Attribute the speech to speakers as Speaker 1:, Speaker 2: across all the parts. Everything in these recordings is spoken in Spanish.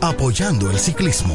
Speaker 1: apoyando el ciclismo.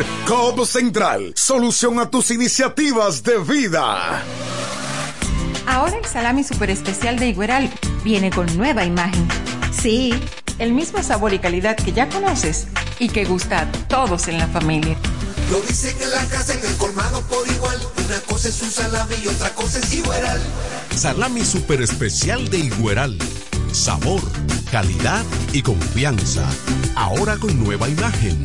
Speaker 2: participar. Cobo Central, solución a tus iniciativas de vida.
Speaker 3: Ahora el salami super especial de Igueral viene con nueva imagen. Sí, el mismo sabor y calidad que ya conoces y que gusta a todos en la familia.
Speaker 4: Lo dicen en la casa, en el colmado por igual. Una cosa es un salami y otra cosa es Igueral.
Speaker 5: Salami super especial de Igueral. Sabor, calidad y confianza. Ahora con nueva imagen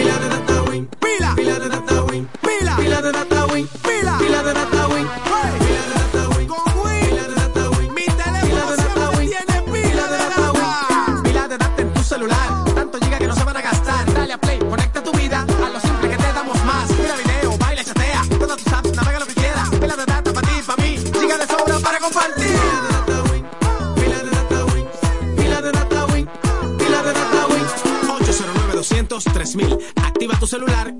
Speaker 4: Pila de data win, pila, pila de data win, pila, pila de data win, pila, pila de data win, pila de data win, con win, pila de data win, mi teléfono siempre tiene pila de data win, pila de data en tu celular, tanto llega que no se van a gastar, dale a play, conecta tu vida a lo simple que te damos más, mira video, baila, chatea, todas tus apps, navega lo que quieras, pila de data para ti, para mí, giga de sobra para compartir. 200 3000 Activa tu celular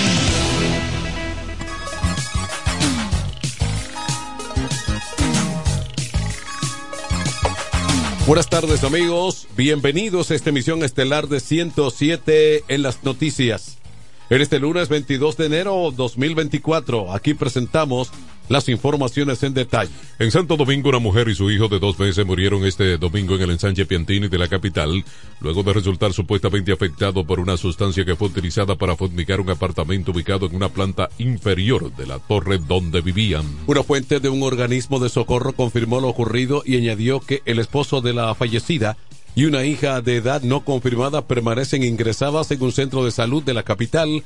Speaker 6: Buenas tardes amigos, bienvenidos a esta emisión estelar de 107 en las noticias. En este lunes 22 de enero 2024, aquí presentamos las informaciones en detalle.
Speaker 7: En Santo Domingo, una mujer y su hijo de dos meses murieron este domingo en el ensanche Piantini de la capital, luego de resultar supuestamente afectado por una sustancia que fue utilizada para fumigar un apartamento ubicado en una planta inferior de la torre donde vivían.
Speaker 6: Una fuente de un organismo de socorro confirmó lo ocurrido y añadió que el esposo de la fallecida y una hija de edad no confirmada permanecen ingresadas en un centro de salud de la capital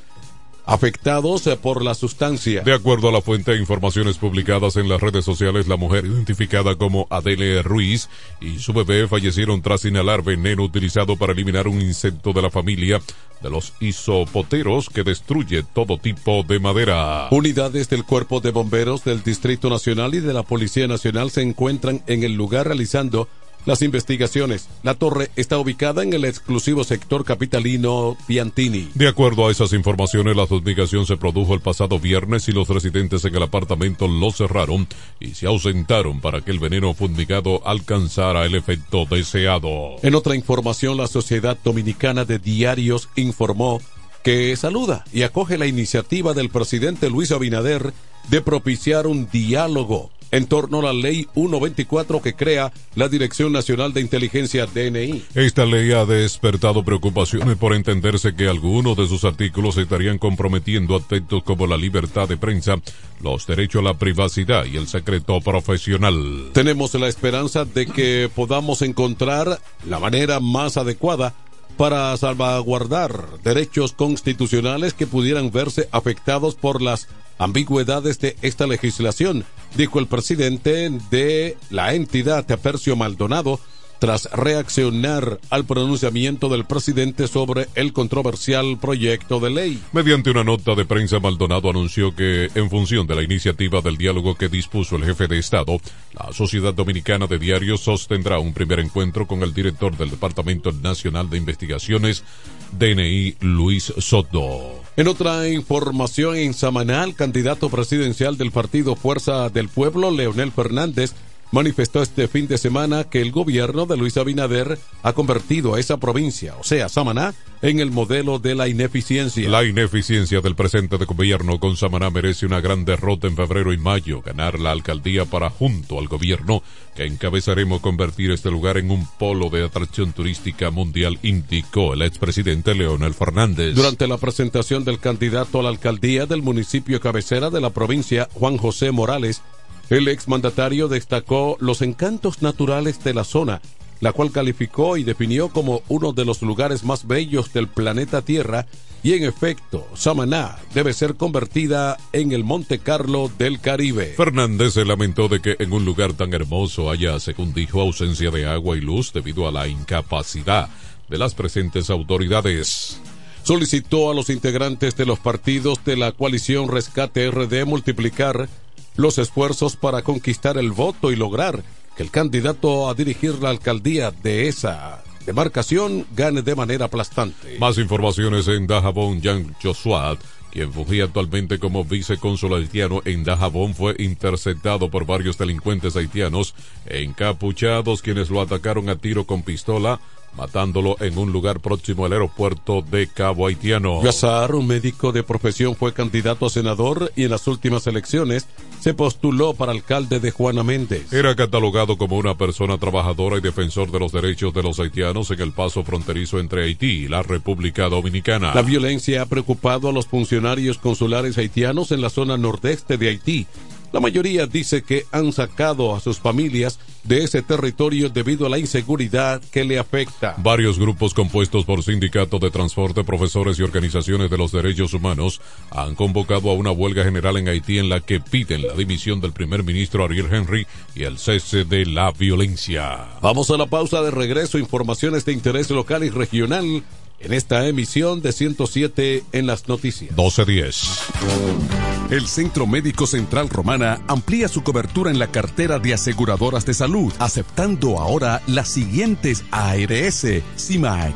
Speaker 6: afectados eh, por la sustancia.
Speaker 7: De acuerdo a la fuente de informaciones publicadas en las redes sociales, la mujer identificada como Adele Ruiz y su bebé fallecieron tras inhalar veneno utilizado para eliminar un insecto de la familia de los isopoteros que destruye todo tipo de madera.
Speaker 6: Unidades del Cuerpo de Bomberos del Distrito Nacional y de la Policía Nacional se encuentran en el lugar realizando las investigaciones. La torre está ubicada en el exclusivo sector capitalino Piantini.
Speaker 7: De acuerdo a esas informaciones, la fumigación se produjo el pasado viernes y los residentes en el apartamento lo cerraron y se ausentaron para que el veneno fumigado alcanzara el efecto deseado.
Speaker 6: En otra información, la Sociedad Dominicana de Diarios informó que saluda y acoge la iniciativa del presidente Luis Abinader de propiciar un diálogo en torno a la ley 124 que crea la Dirección Nacional de Inteligencia DNI.
Speaker 7: Esta ley ha despertado preocupaciones por entenderse que algunos de sus artículos estarían comprometiendo aspectos como la libertad de prensa, los derechos a la privacidad y el secreto profesional.
Speaker 6: Tenemos la esperanza de que podamos encontrar la manera más adecuada para salvaguardar derechos constitucionales que pudieran verse afectados por las ambigüedades de esta legislación, dijo el presidente de la entidad, Percio Maldonado, tras reaccionar al pronunciamiento del presidente sobre el controversial proyecto de ley.
Speaker 7: Mediante una nota de prensa, Maldonado anunció que, en función de la iniciativa del diálogo que dispuso el jefe de Estado, la Sociedad Dominicana de Diarios sostendrá un primer encuentro con el director del Departamento Nacional de Investigaciones, DNI, Luis Soto.
Speaker 6: En otra información, en Samaná, el candidato presidencial del partido Fuerza del Pueblo, Leonel Fernández, manifestó este fin de semana que el gobierno de Luis Abinader ha convertido a esa provincia, o sea, Samaná, en el modelo de la ineficiencia.
Speaker 7: La ineficiencia del presente de gobierno con Samaná merece una gran derrota en febrero y mayo, ganar la alcaldía para junto al gobierno que encabezaremos convertir este lugar en un polo de atracción turística mundial, indicó el expresidente Leonel Fernández.
Speaker 6: Durante la presentación del candidato a la alcaldía del municipio cabecera de la provincia, Juan José Morales, el exmandatario destacó los encantos naturales de la zona, la cual calificó y definió como uno de los lugares más bellos del planeta Tierra y en efecto, Samaná debe ser convertida en el Monte Carlo del Caribe.
Speaker 7: Fernández se lamentó de que en un lugar tan hermoso haya, según dijo, ausencia de agua y luz debido a la incapacidad de las presentes autoridades.
Speaker 6: Solicitó a los integrantes de los partidos de la coalición Rescate RD multiplicar los esfuerzos para conquistar el voto y lograr que el candidato a dirigir la alcaldía de esa demarcación gane de manera aplastante.
Speaker 7: Más informaciones en Dajabón, Jean Josuat, quien fugía actualmente como vicecónsul haitiano en Dajabón, fue interceptado por varios delincuentes haitianos encapuchados quienes lo atacaron a tiro con pistola matándolo en un lugar próximo al aeropuerto de Cabo Haitiano.
Speaker 6: Gazar, un médico de profesión, fue candidato a senador y en las últimas elecciones se postuló para alcalde de Juana Méndez.
Speaker 7: Era catalogado como una persona trabajadora y defensor de los derechos de los haitianos en el paso fronterizo entre Haití y la República Dominicana.
Speaker 6: La violencia ha preocupado a los funcionarios consulares haitianos en la zona nordeste de Haití La mayoría dice que han sacado a sus familias de ese territorio debido a la inseguridad que le afecta.
Speaker 7: Varios grupos compuestos por sindicatos de transporte, profesores y organizaciones de los derechos humanos han convocado a una huelga general en Haití en la que piden la dimisión del primer ministro Ariel Henry y el cese de la violencia.
Speaker 6: Vamos a la pausa de regreso, informaciones de interés local y regional en esta emisión de 107 en las noticias.
Speaker 7: 1210.
Speaker 5: El Centro Médico Central Romana amplía su cobertura en la cartera de aseguradoras de salud, aceptando ahora las siguientes ARS, CIMAC,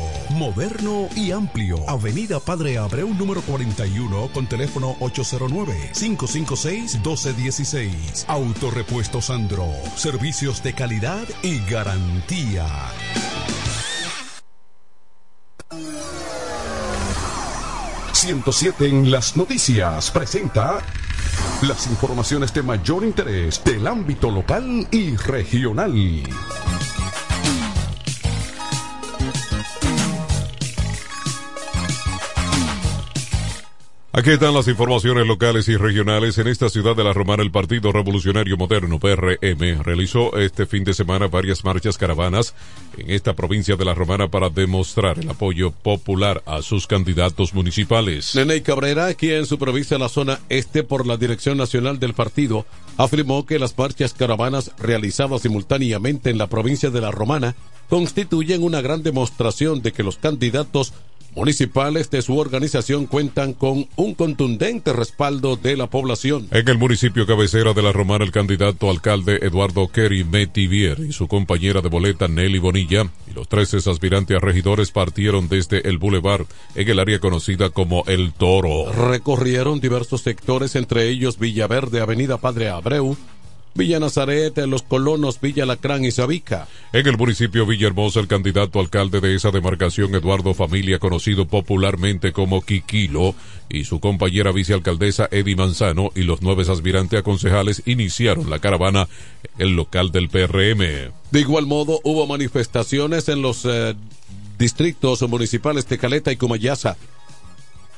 Speaker 1: Moderno y amplio. Avenida Padre Abreu número 41 con teléfono 809-556-1216. Autorepuesto Sandro. Servicios de calidad y garantía. ...107 en las noticias presenta... ...las informaciones de mayor interés... ...del ámbito local y regional.
Speaker 7: Aquí están las informaciones locales y regionales. En esta ciudad de La Romana, el Partido Revolucionario Moderno, PRM, realizó este fin de semana varias marchas caravanas en esta provincia de La Romana para demostrar el apoyo popular a sus candidatos municipales.
Speaker 6: Nene Cabrera, quien supervisa la zona este por la Dirección Nacional del Partido, afirmó que las marchas caravanas realizadas simultáneamente en la provincia de La Romana constituyen una gran demostración de que los candidatos municipales de su organización cuentan con un contundente respaldo de la población.
Speaker 7: En el municipio cabecera de La Romana, el candidato alcalde Eduardo Kerry Metivier y su compañera de boleta Nelly Bonilla y los 13 aspirantes a regidores partieron desde el Boulevard en el área conocida como El Toro.
Speaker 6: Recorrieron diversos sectores, entre ellos Villaverde, Avenida Padre Abreu, Villa Nazaret, Los Colonos, Villa Lacrán y Sabica.
Speaker 7: En el municipio Villahermosa, el candidato alcalde de esa demarcación, Eduardo Familia, conocido popularmente como Quiquilo, y su compañera vicealcaldesa Eddie Manzano y los nueve aspirantes a concejales iniciaron la caravana en el local del PRM.
Speaker 6: De igual modo, hubo manifestaciones en los eh, distritos municipales de Caleta y Comayasa,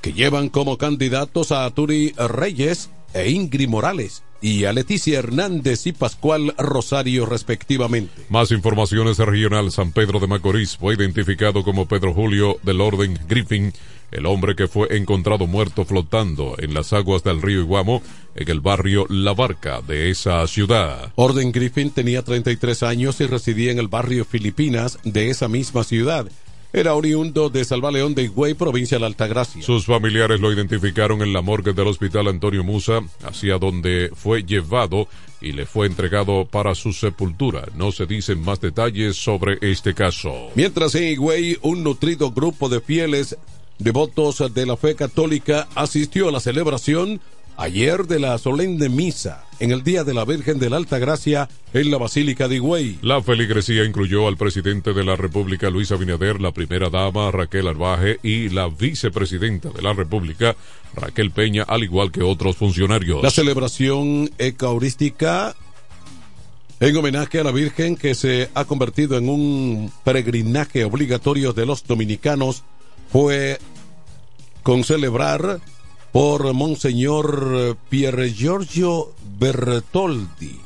Speaker 6: que llevan como candidatos a Turi Reyes e Ingrid Morales y a Leticia Hernández y Pascual Rosario respectivamente.
Speaker 7: Más informaciones de regional San Pedro de Macorís fue identificado como Pedro Julio del Orden Griffin, el hombre que fue encontrado muerto flotando en las aguas del río Iguamo en el barrio La Barca de esa ciudad.
Speaker 6: Orden Griffin tenía 33 años y residía en el barrio Filipinas de esa misma ciudad. Era oriundo de Salvaleón de Higüey, provincia de la Altagracia.
Speaker 7: Sus familiares lo identificaron en la morgue del hospital Antonio Musa, hacia donde fue llevado y le fue entregado para su sepultura. No se dicen más detalles sobre este caso.
Speaker 6: Mientras en Higüey, un nutrido grupo de fieles devotos de la fe católica asistió a la celebración ayer de la solemne misa en el Día de la Virgen de la Alta Gracia en la Basílica de Higüey.
Speaker 7: La feligresía incluyó al presidente de la República Luis Abinader, la primera dama Raquel Arbaje y la vicepresidenta de la República Raquel Peña, al igual que otros funcionarios.
Speaker 6: La celebración eucarística en homenaje a la Virgen que se ha convertido en un peregrinaje obligatorio de los dominicanos fue con celebrar por Monseñor Pier Giorgio Bertoldi,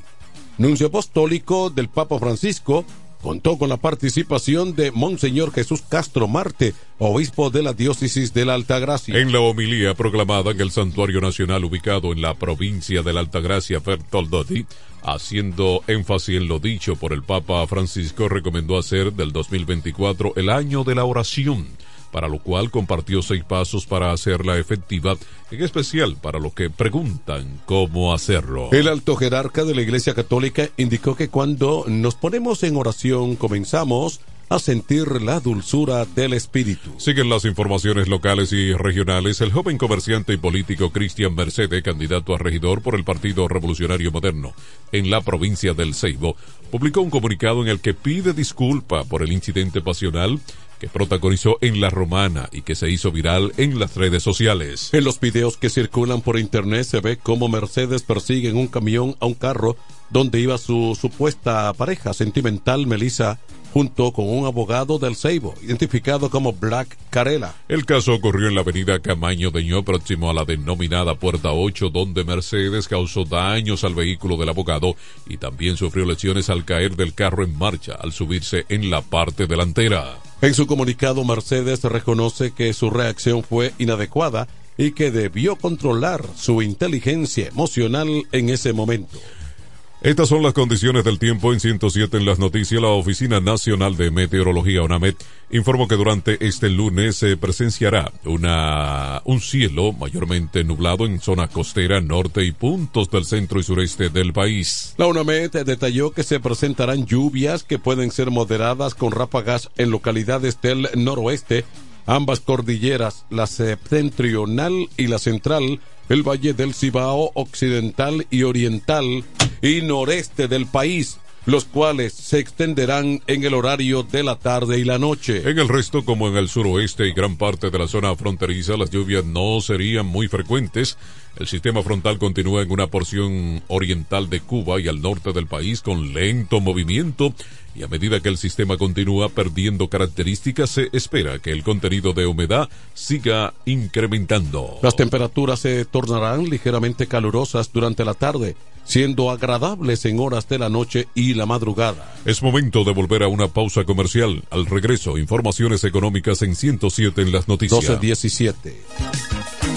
Speaker 6: nuncio apostólico del Papa Francisco, contó con la participación de Monseñor Jesús Castro Marte, obispo de la diócesis de la Altagracia.
Speaker 7: En la homilía proclamada en el Santuario Nacional ubicado en la provincia de la Altagracia, Bertoldoti, haciendo énfasis en lo dicho por el Papa Francisco, recomendó hacer del 2024 el año de la oración para lo cual compartió seis pasos para hacerla efectiva, en especial para los que preguntan cómo hacerlo.
Speaker 6: El alto jerarca de la Iglesia Católica indicó que cuando nos ponemos en oración comenzamos a sentir la dulzura del espíritu.
Speaker 7: Siguen las informaciones locales y regionales. El joven comerciante y político Cristian Mercedes, candidato a regidor por el Partido Revolucionario Moderno en la provincia del Ceibo, publicó un comunicado en el que pide disculpa por el incidente pasional que protagonizó en La Romana y que se hizo viral en las redes sociales.
Speaker 6: En los videos que circulan por internet se ve cómo Mercedes persigue en un camión a un carro donde iba su supuesta pareja sentimental Melissa junto con un abogado del Ceibo, identificado como Black Carela.
Speaker 7: El caso ocurrió en la avenida Camaño Deñó, próximo a la denominada Puerta 8, donde Mercedes causó daños al vehículo del abogado y también sufrió lesiones al caer del carro en marcha al subirse en la parte delantera.
Speaker 6: En su comunicado, Mercedes reconoce que su reacción fue inadecuada y que debió controlar su inteligencia emocional en ese momento.
Speaker 7: Estas son las condiciones del tiempo en 107 en las noticias. La Oficina Nacional de Meteorología, ONAMET, informó que durante este lunes se presenciará una, un cielo mayormente nublado en zona costera, norte y puntos del centro y sureste del país.
Speaker 6: La UNAMED detalló que se presentarán lluvias que pueden ser moderadas con ráfagas en localidades del noroeste, ambas cordilleras, la septentrional y la central, el Valle del Cibao occidental y oriental y noreste del país, los cuales se extenderán en el horario de la tarde y la noche.
Speaker 7: En el resto, como en el suroeste y gran parte de la zona fronteriza, las lluvias no serían muy frecuentes. El sistema frontal continúa en una porción oriental de Cuba y al norte del país con lento movimiento y a medida que el sistema continúa perdiendo características se espera que el contenido de humedad siga incrementando.
Speaker 6: Las temperaturas se tornarán ligeramente calurosas durante la tarde, siendo agradables en horas de la noche y la madrugada.
Speaker 7: Es momento de volver a una pausa comercial. Al regreso, informaciones económicas en 107 en las noticias.
Speaker 6: 1217.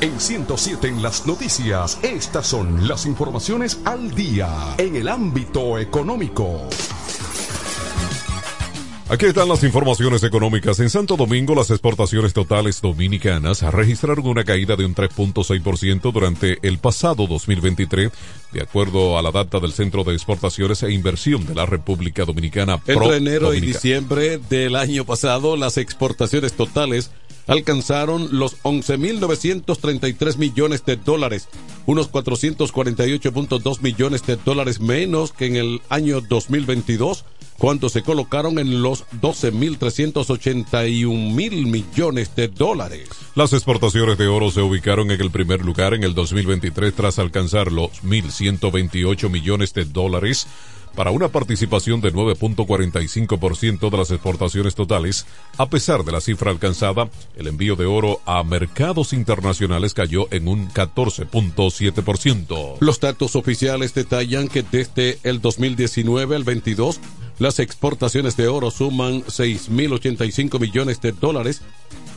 Speaker 1: En 107 en las noticias, estas son las informaciones al día en el ámbito económico.
Speaker 7: Aquí están las informaciones económicas. En Santo Domingo, las exportaciones totales dominicanas registraron una caída de un 3.6% durante el pasado 2023, de acuerdo a la data del Centro de Exportaciones e Inversión de la República Dominicana.
Speaker 6: Entre enero y diciembre del año pasado, las exportaciones totales alcanzaron los 11.933 millones de dólares, unos 448.2 millones de dólares menos que en el año 2022, cuando se colocaron en los 12.381 mil millones de dólares.
Speaker 7: Las exportaciones de oro se ubicaron en el primer lugar en el 2023 tras alcanzar los 1.128 millones de dólares para una participación de 9.45% de las exportaciones totales. A pesar de la cifra alcanzada, el envío de oro a mercados internacionales cayó en un 14.7%.
Speaker 6: Los datos oficiales detallan que desde el 2019 al 22, las exportaciones de oro suman 6.085 millones de dólares,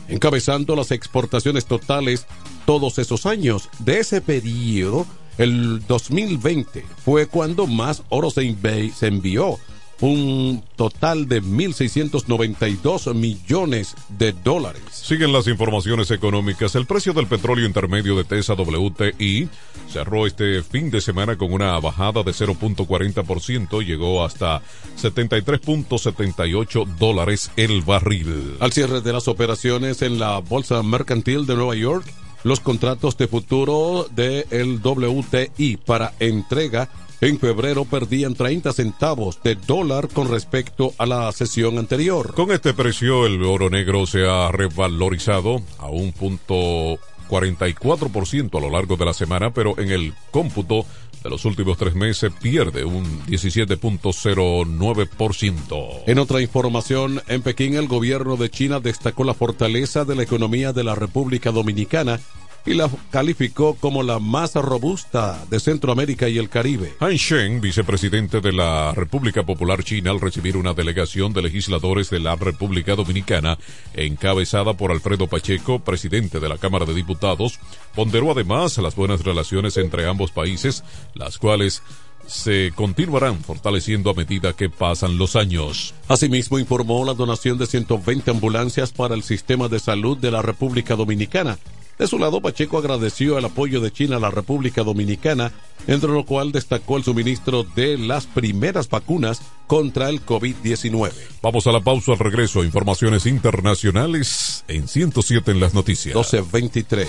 Speaker 6: encabezando las exportaciones totales todos esos años. De ese periodo, el 2020 fue cuando más oro se, envió, un total de 1.692 millones de dólares.
Speaker 7: Siguen las informaciones económicas. El precio del petróleo intermedio de TESA WTI cerró este fin de semana con una bajada de 0.40%, llegó hasta 73.78 dólares el barril.
Speaker 6: Al cierre de las operaciones en la Bolsa Mercantil de Nueva York, los contratos de futuro del el WTI para entrega en febrero perdían 30 centavos de dólar con respecto a la sesión anterior.
Speaker 7: Con este precio, el oro negro se ha revalorizado a un punto 44% a lo largo de la semana, pero en el cómputo de los últimos tres meses pierde un 17.09%.
Speaker 6: En otra información, en Pekín el gobierno de China destacó la fortaleza de la economía de la República Dominicana y la calificó como la más robusta de Centroamérica y el Caribe.
Speaker 7: Han Sheng, vicepresidente de la República Popular China, al recibir una delegación de legisladores de la República Dominicana, encabezada por Alfredo Pacheco, presidente de la Cámara de Diputados, ponderó además las buenas relaciones entre ambos países, las cuales se continuarán fortaleciendo a medida que pasan los años.
Speaker 6: Asimismo, informó la donación de 120 ambulancias para el sistema de salud de la República Dominicana, de su lado, Pacheco agradeció el apoyo de China a la República Dominicana, entre lo cual destacó el suministro de las primeras vacunas contra el COVID-19.
Speaker 7: Vamos a la pausa al regreso. Informaciones internacionales en 107 en las noticias.
Speaker 6: 1223.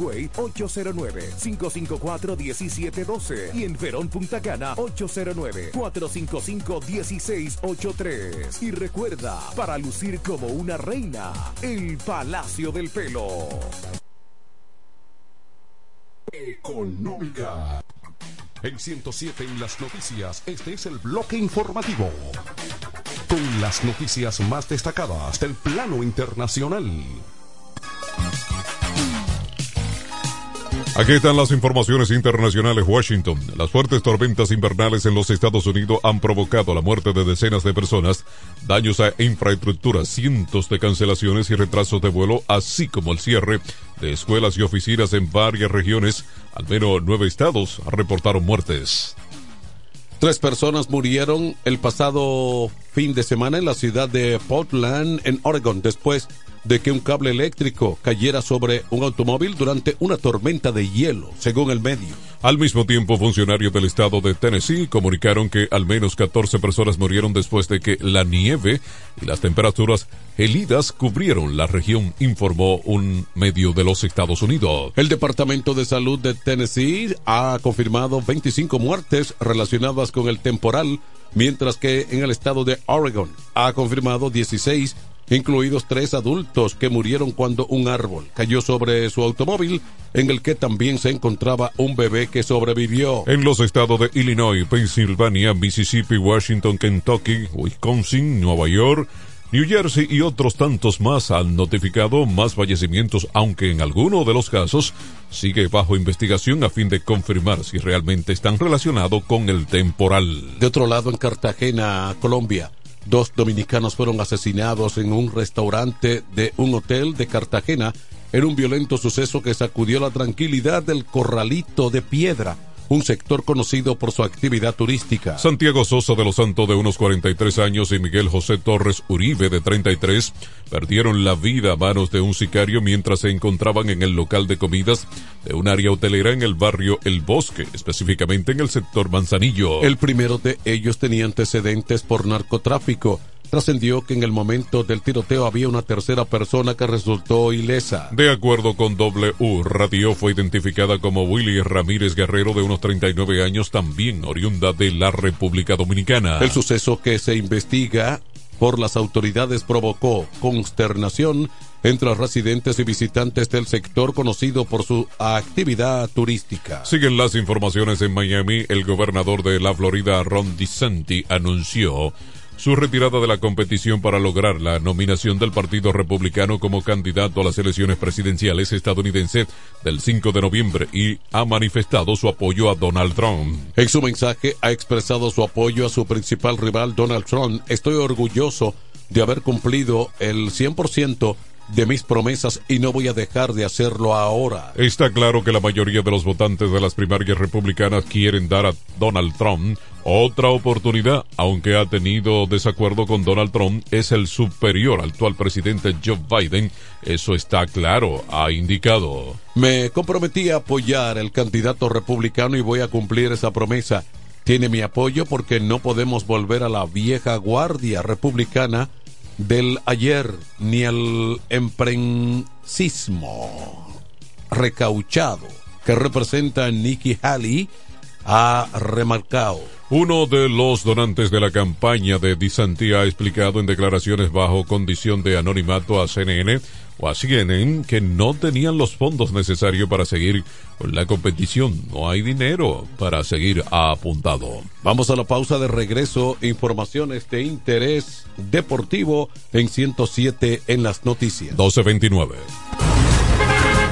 Speaker 8: Higüey 809-554-1712 y en Verón Punta Cana 809-455-1683. Y recuerda, para lucir como una reina, el Palacio del Pelo.
Speaker 5: Económica. En 107 en las noticias, este es el bloque informativo. Con las noticias más destacadas del plano internacional.
Speaker 7: Aquí están las informaciones internacionales. Washington. Las fuertes tormentas invernales en los Estados Unidos han provocado la muerte de decenas de personas, daños a infraestructura, cientos de cancelaciones y retrasos de vuelo, así como el cierre de escuelas y oficinas en varias regiones. Al menos nueve estados reportaron muertes.
Speaker 6: Tres personas murieron el pasado fin de semana en la ciudad de Portland, en Oregon, después de que un cable eléctrico cayera sobre un automóvil durante una tormenta de hielo, según el medio.
Speaker 7: Al mismo tiempo, funcionarios del estado de Tennessee comunicaron que al menos 14 personas murieron después de que la nieve y las temperaturas gelidas cubrieron la región, informó un medio de los Estados Unidos.
Speaker 6: El Departamento de Salud de Tennessee ha confirmado 25 muertes relacionadas con el temporal, mientras que en el estado de Oregon ha confirmado 16 incluidos tres adultos que murieron cuando un árbol cayó sobre su automóvil, en el que también se encontraba un bebé que sobrevivió.
Speaker 7: En los estados de Illinois, Pensilvania, Mississippi, Washington, Kentucky, Wisconsin, Nueva York, New Jersey y otros tantos más han notificado más fallecimientos, aunque en alguno de los casos sigue bajo investigación a fin de confirmar si realmente están relacionados con el temporal.
Speaker 6: De otro lado, en Cartagena, Colombia, Dos dominicanos fueron asesinados en un restaurante de un hotel de Cartagena en un violento suceso que sacudió la tranquilidad del corralito de piedra un sector conocido por su actividad turística.
Speaker 7: Santiago Sosa de los Santos, de unos 43 años, y Miguel José Torres Uribe, de 33, perdieron la vida a manos de un sicario mientras se encontraban en el local de comidas de un área hotelera en el barrio El Bosque, específicamente en el sector Manzanillo.
Speaker 6: El primero de ellos tenía antecedentes por narcotráfico trascendió que en el momento del tiroteo había una tercera persona que resultó ilesa.
Speaker 7: De acuerdo con W Radio, fue identificada como Willy Ramírez Guerrero, de unos 39 años, también oriunda de la República Dominicana.
Speaker 6: El suceso que se investiga por las autoridades provocó consternación entre los residentes y visitantes del sector conocido por su actividad turística.
Speaker 7: Siguen las informaciones en Miami. El gobernador de la Florida, Ron DeSantis, anunció su retirada de la competición para lograr la nominación del Partido Republicano como candidato a las elecciones presidenciales estadounidenses del 5 de noviembre y ha manifestado su apoyo a Donald Trump.
Speaker 6: En su mensaje ha expresado su apoyo a su principal rival Donald Trump. Estoy orgulloso de haber cumplido el 100% de mis promesas y no voy a dejar de hacerlo ahora.
Speaker 7: Está claro que la mayoría de los votantes de las primarias republicanas quieren dar a Donald Trump otra oportunidad, aunque ha tenido desacuerdo con Donald Trump, es el superior al actual presidente Joe Biden. Eso está claro, ha indicado.
Speaker 6: Me comprometí a apoyar al candidato republicano y voy a cumplir esa promesa. Tiene mi apoyo porque no podemos volver a la vieja guardia republicana del ayer ni el emprensismo recauchado que representa Nikki Haley ha remarcado.
Speaker 7: Uno de los donantes de la campaña de DeSantis ha explicado en declaraciones bajo condición de anonimato a CNN o a CNN que no tenían los fondos necesarios para seguir con la competición. No hay dinero para seguir apuntado.
Speaker 6: Vamos a la pausa de regreso. Informaciones de interés deportivo en 107 en las noticias.
Speaker 7: 1229.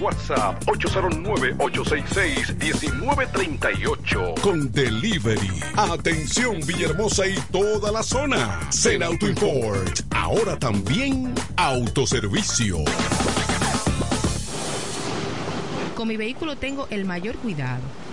Speaker 5: WhatsApp 809-866-1938. Con delivery. Atención Villahermosa y toda la zona. Zen Auto Import. Ahora también autoservicio.
Speaker 9: Con mi vehículo tengo el mayor cuidado.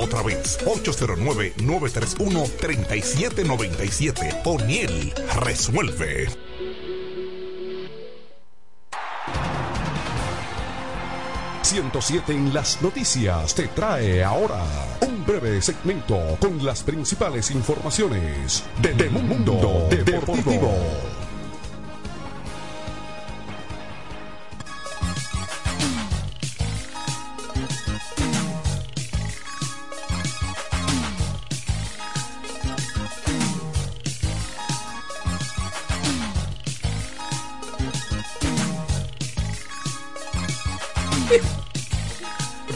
Speaker 10: otra vez. 809-931-3797. O'Neill resuelve.
Speaker 5: ...107 en las noticias te trae ahora un breve segmento con las principales informaciones del mundo deportivo.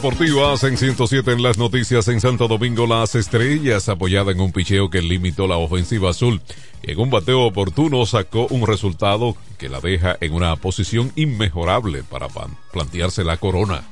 Speaker 7: Deportivas en 107 en las noticias en Santo Domingo Las Estrellas apoyada en un picheo que limitó la ofensiva azul en un bateo oportuno sacó un resultado que la deja en una posición inmejorable para plantearse la corona.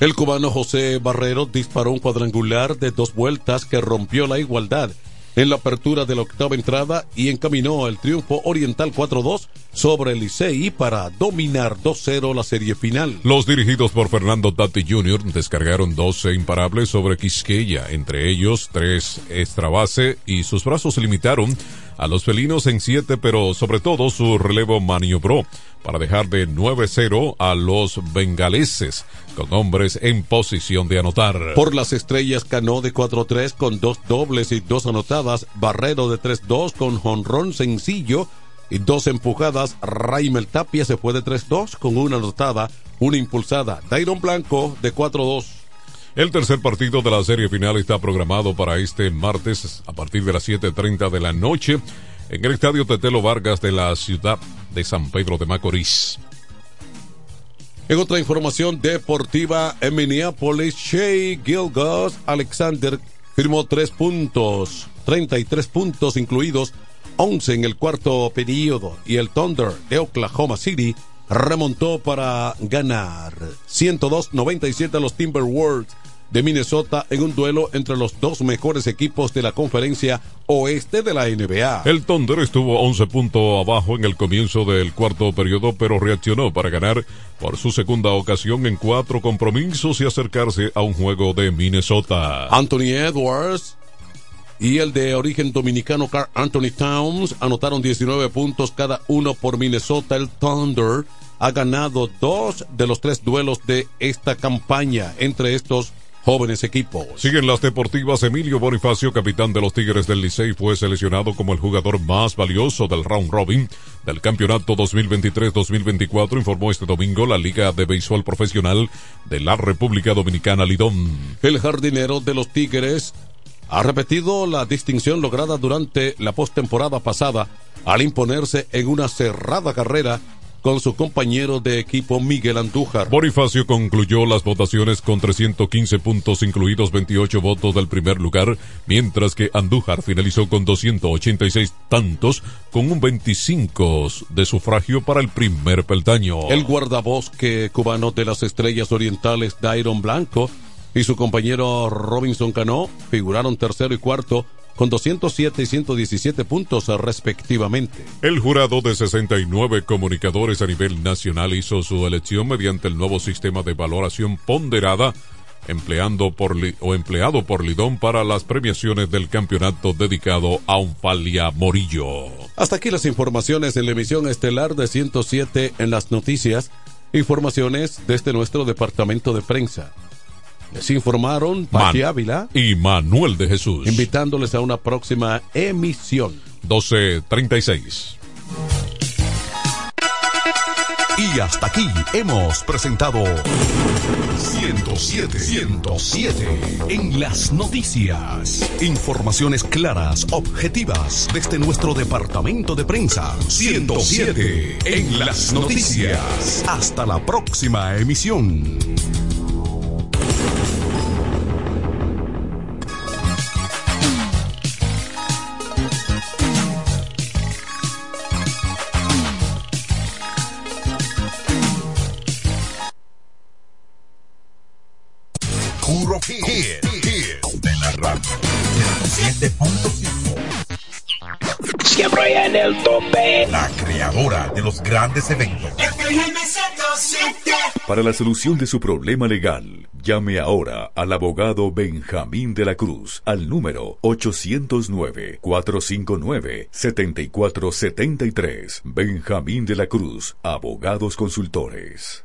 Speaker 6: El cubano José Barrero disparó un cuadrangular de dos vueltas que rompió la igualdad en la apertura de la octava entrada y encaminó el triunfo oriental 4-2 sobre el Licey para dominar 2-0 la serie final.
Speaker 7: Los dirigidos por Fernando Tati Jr. descargaron 12 imparables sobre Quisqueya, entre ellos tres extra base y sus brazos limitaron a los felinos en 7, pero sobre todo su relevo maniobró para dejar de 9-0 a los bengaleses, con hombres en posición de anotar.
Speaker 6: Por las estrellas Cano de 4-3 con dos dobles y dos anotadas, Barrero de 3-2 con jonrón sencillo y dos empujadas, Raimel Tapia se fue de 3-2 con una anotada, una impulsada, Dairon Blanco de 4-2.
Speaker 7: El tercer partido de la serie final está programado para este martes a partir de las 7.30 de la noche en el Estadio Tetelo Vargas de la ciudad de San Pedro de Macorís.
Speaker 6: En otra información deportiva, en Minneapolis, Shea Gilgas Alexander firmó tres puntos, 33 puntos incluidos 11 en el cuarto periodo y el Thunder de Oklahoma City remontó para ganar 102-97 a los Timberwolves de Minnesota en un duelo entre los dos mejores equipos de la conferencia oeste de la NBA.
Speaker 7: El Thunder estuvo 11 puntos abajo en el comienzo del cuarto periodo, pero reaccionó para ganar por su segunda ocasión en cuatro compromisos y acercarse a un juego de Minnesota.
Speaker 6: Anthony Edwards y el de origen dominicano Carl Anthony Towns anotaron 19 puntos cada uno por Minnesota. El Thunder ha ganado dos de los tres duelos de esta campaña. Entre estos jóvenes equipos.
Speaker 7: Siguen las deportivas. Emilio Bonifacio, capitán de los Tigres del Licey, fue seleccionado como el jugador más valioso del round robin del campeonato 2023-2024, informó este domingo la Liga de Béisbol Profesional de la República Dominicana, Lidón.
Speaker 6: El jardinero de los Tigres ha repetido la distinción lograda durante la postemporada pasada al imponerse en una cerrada carrera con su compañero de equipo Miguel Andújar.
Speaker 7: Bonifacio concluyó las votaciones con 315 puntos, incluidos 28 votos del primer lugar, mientras que Andújar finalizó con 286 tantos, con un 25 de sufragio para el primer peldaño.
Speaker 6: El guardabosque cubano de las estrellas orientales, Dairon Blanco, y su compañero Robinson Cano figuraron tercero y cuarto con 207 y 117 puntos respectivamente.
Speaker 7: El jurado de 69 comunicadores a nivel nacional hizo su elección mediante el nuevo sistema de valoración ponderada empleando por o empleado por Lidón para las premiaciones del campeonato dedicado a Unfalia Morillo.
Speaker 6: Hasta aquí las informaciones en la emisión estelar de 107 en las noticias, informaciones desde nuestro departamento de prensa. Les informaron Pati Ávila
Speaker 7: y Manuel de Jesús.
Speaker 6: Invitándoles a una próxima emisión.
Speaker 7: 1236.
Speaker 5: Y hasta aquí hemos presentado 107, 107 en las noticias. Informaciones claras, objetivas desde nuestro departamento de prensa. 107 en las noticias. Hasta la próxima emisión.
Speaker 11: El tope.
Speaker 10: La creadora de los grandes eventos.
Speaker 12: Para la solución de su problema legal, llame ahora al abogado Benjamín de la Cruz al número 809-459-7473. Benjamín de la Cruz, abogados consultores.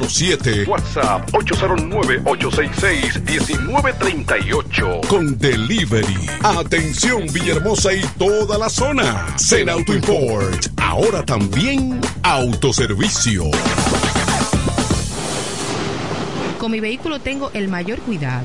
Speaker 13: 07. WhatsApp 809-866-1938. Con delivery. Atención Villahermosa y toda la zona. Zen Auto Import. Ahora también autoservicio.
Speaker 9: Con mi vehículo tengo el mayor cuidado.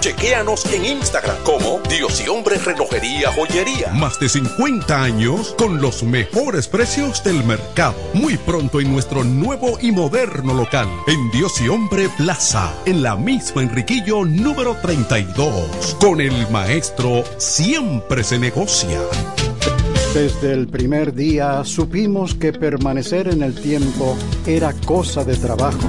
Speaker 5: Chequéanos en Instagram como Dios y Hombre Relojería Joyería. Más de 50 años con los mejores precios del mercado. Muy pronto en nuestro nuevo y moderno local. En Dios y Hombre Plaza. En la misma Enriquillo número 32. Con el maestro siempre se negocia.
Speaker 14: Desde el primer día supimos que permanecer en el tiempo era cosa de trabajo.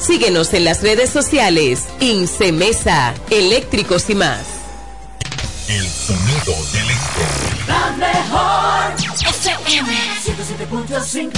Speaker 15: Síguenos en las redes sociales. Incemesa, eléctricos y más.
Speaker 16: El sonido del este.
Speaker 17: La mejor FM 107.5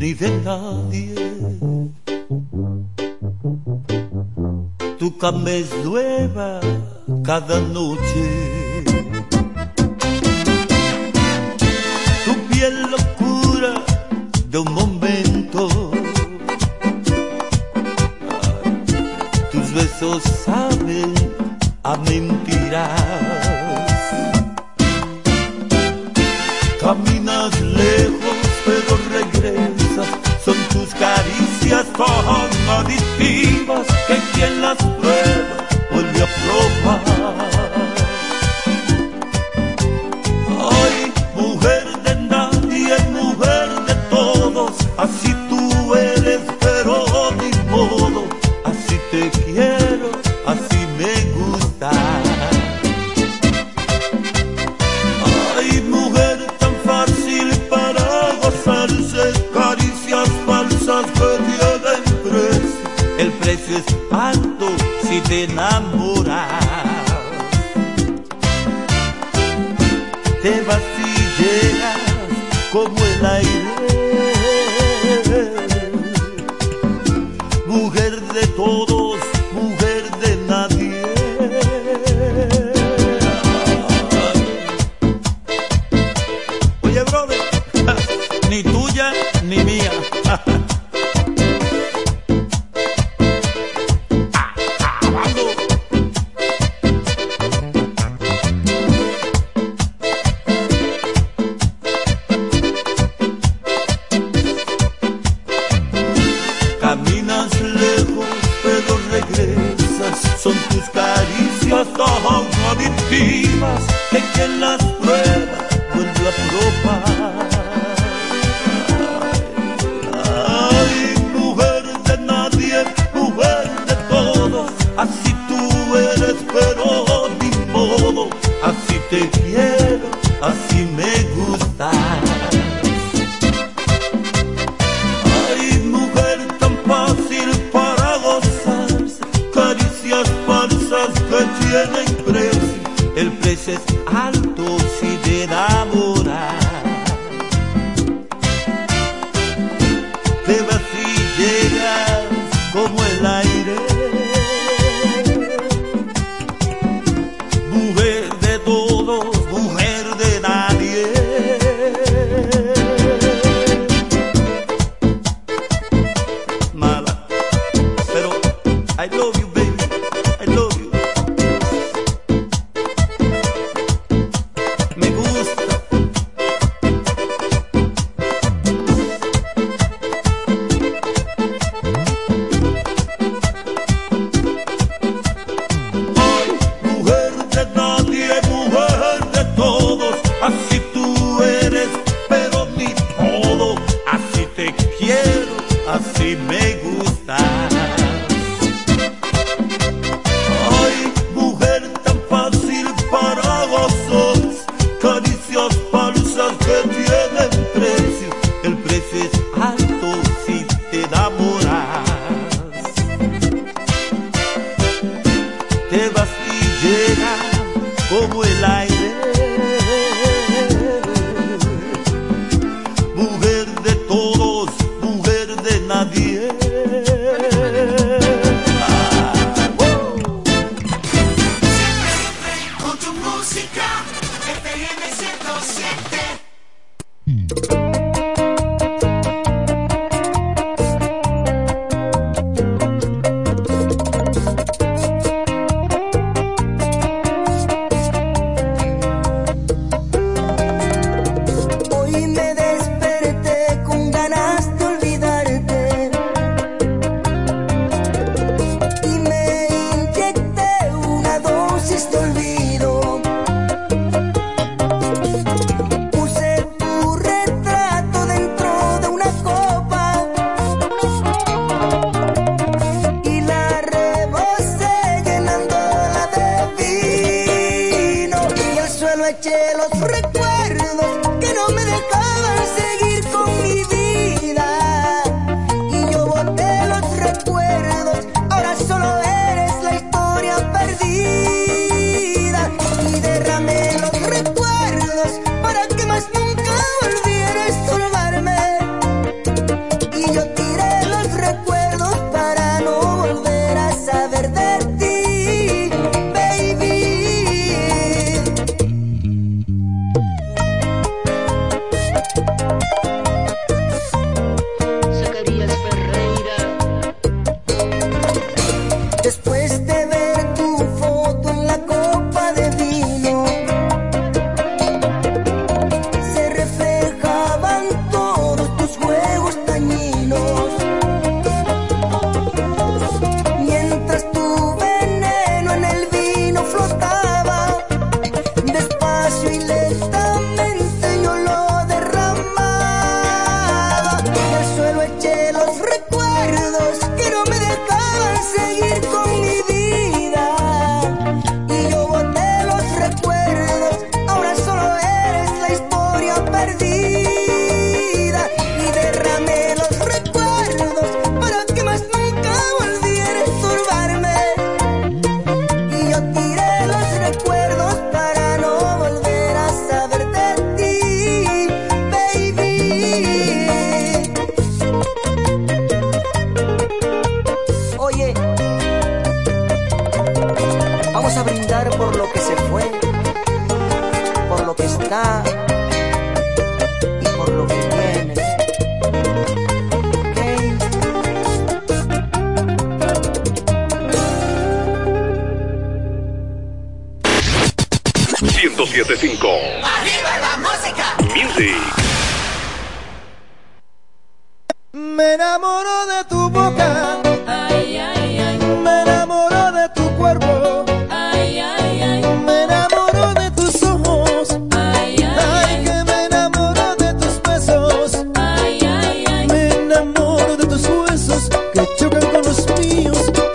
Speaker 18: ni de nadie. Tu cama es nueva cada noche. Tu piel locura de un momento. Tus besos saben a mentiras. Son tus caricias tan adictivas que quien las prueba vuelve a probar. Ay, mujer de nadie, mujer de todos, así El precio es alto si te enamoras. Te vas y llegas como el aire.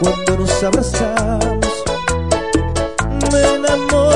Speaker 19: Cuando nos abrazamos. Me enamoro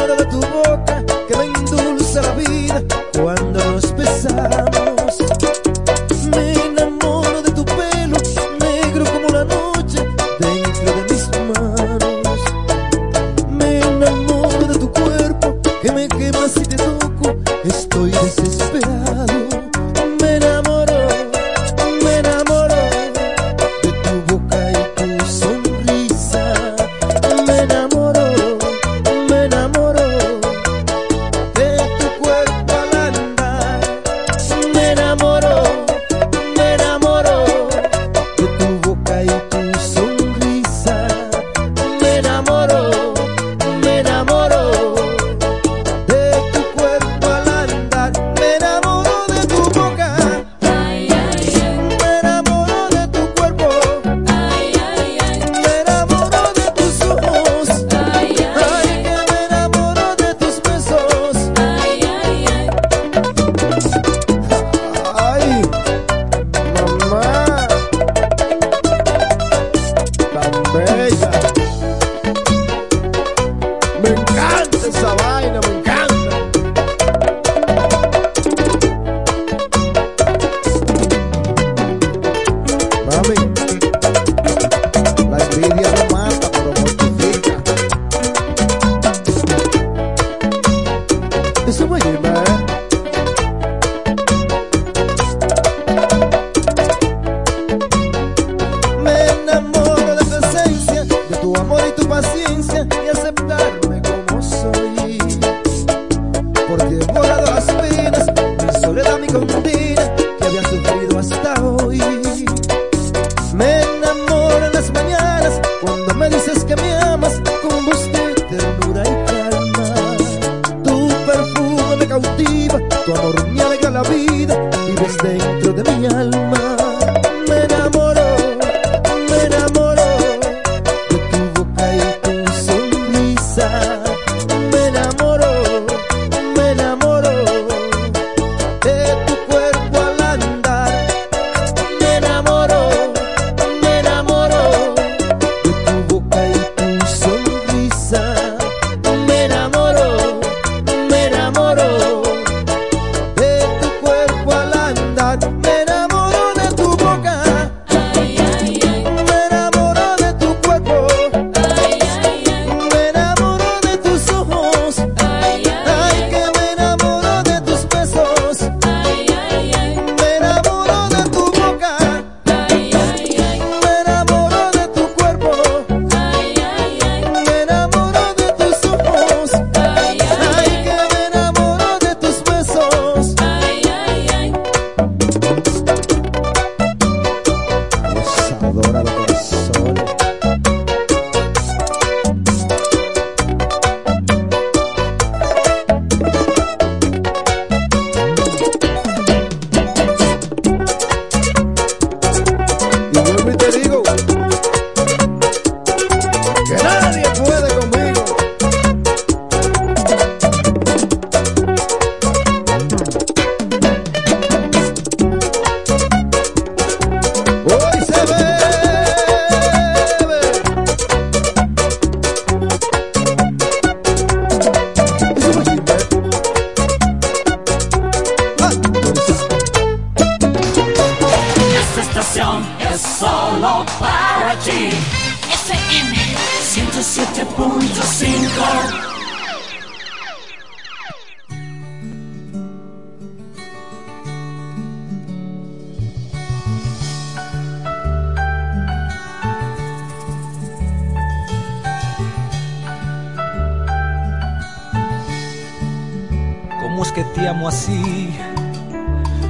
Speaker 19: te
Speaker 20: amo así,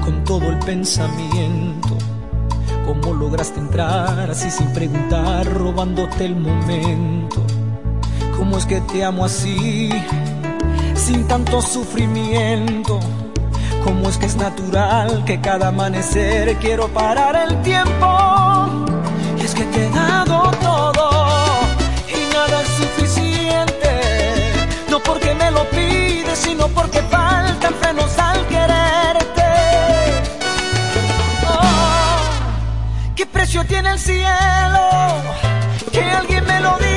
Speaker 20: con todo el pensamiento. ¿Cómo lograste entrar así sin preguntar, robándote el momento? ¿Cómo es que te amo así, sin tanto sufrimiento? ¿Cómo es que es natural que cada amanecer quiero parar el tiempo? Y es que te he dado todo y nada es suficiente, no porque me lo pides, sino porque faltan tiene el cielo, que alguien me lo diga.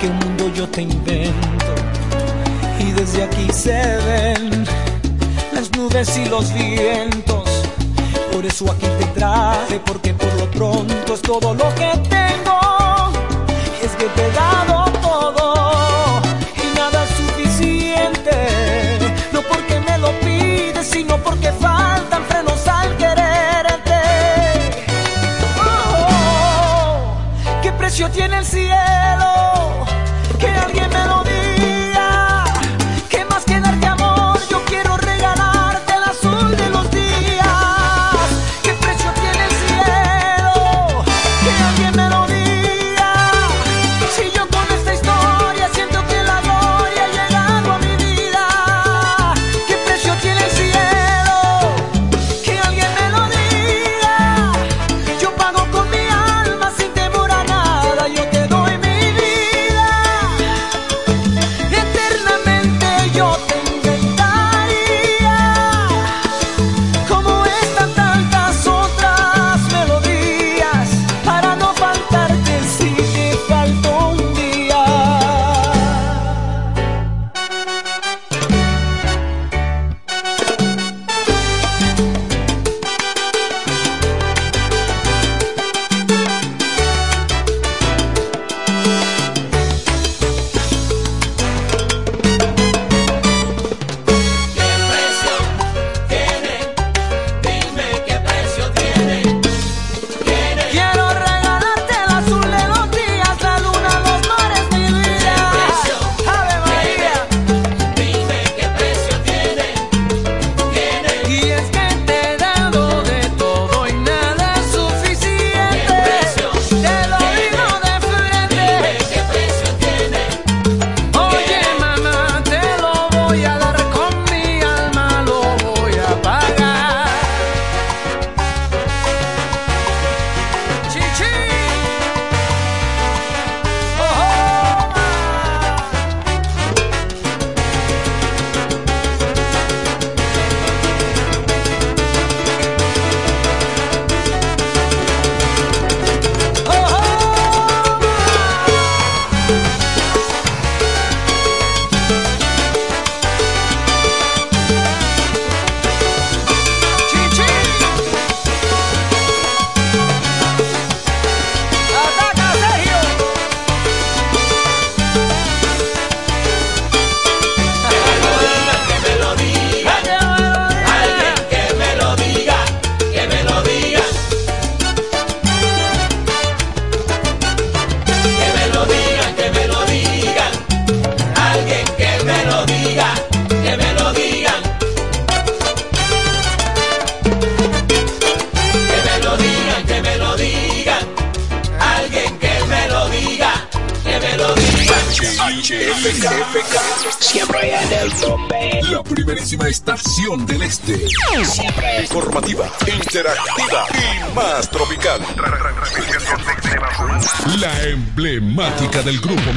Speaker 20: que un mundo yo te invento y desde aquí se ven las nubes y los vientos. Por eso aquí te traje, porque por lo pronto es todo lo que tengo. Es que te he dado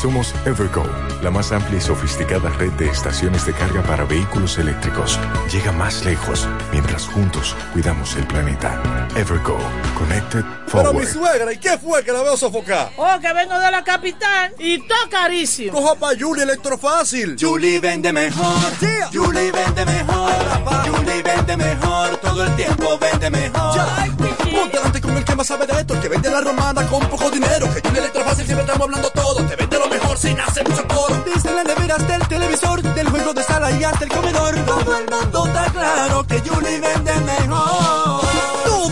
Speaker 21: Somos Evergo, la más amplia y sofisticada red de estaciones de carga para vehículos eléctricos. Llega más lejos mientras juntos cuidamos el planeta. Evergo, Connected
Speaker 22: Para mi
Speaker 21: Forward.
Speaker 22: suegra, ¿y qué fue que la veo sofocar?
Speaker 23: Oh, que vengo de la capital y todo carísimo.
Speaker 22: Coja pa' Julie Electrofácil.
Speaker 24: Julie vende mejor. Julie vende mejor. Julie vende mejor. Todo el tiempo vende mejor.
Speaker 22: Ponte delante con el que más sabe de esto, el que vende la romana con poco dinero. Que Julie Electrofácil siempre estamos hablando hacer mucho coro. Desde las neveras del televisor, del juego de sala y hasta el comedor. Todo el mundo está claro que Julie vende.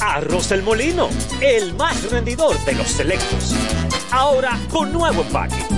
Speaker 25: Arroz El Molino, el más rendidor de los selectos. Ahora con nuevo empaque.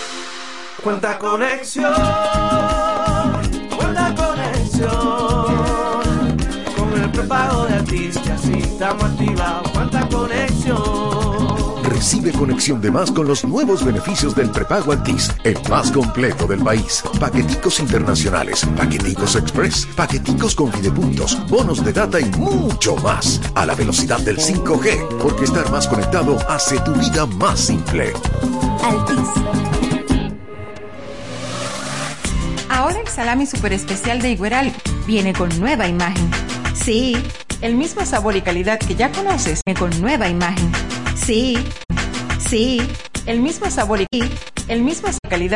Speaker 24: Cuenta conexión. Cuenta conexión. Con el prepago de artista, así estamos activados. Cuenta conexión.
Speaker 26: Recibe conexión de más con los nuevos beneficios del prepago Altis, el más completo del país. Paqueticos internacionales, paqueticos express, paqueticos con videopuntos, bonos de data y mucho más. A la velocidad del 5G, porque estar más conectado hace tu vida más simple.
Speaker 27: Altis. Ahora el salami super especial de Igueral viene con nueva imagen. Sí, el mismo sabor y calidad que ya conoces, viene con nueva imagen. Sí, sí, el mismo sabor y el mismo calidad